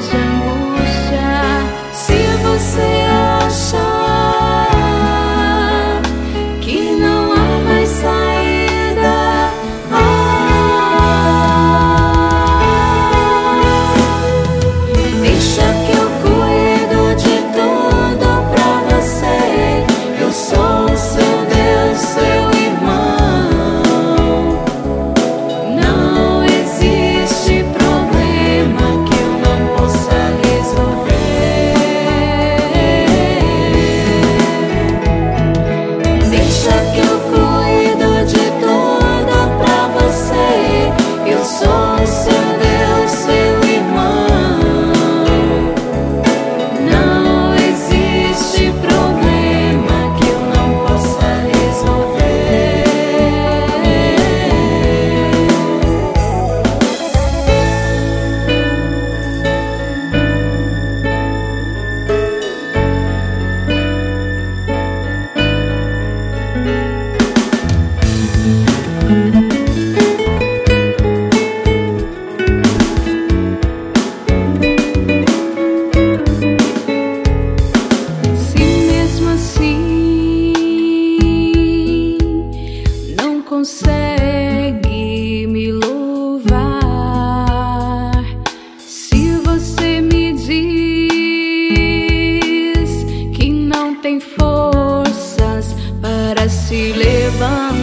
present se levantar.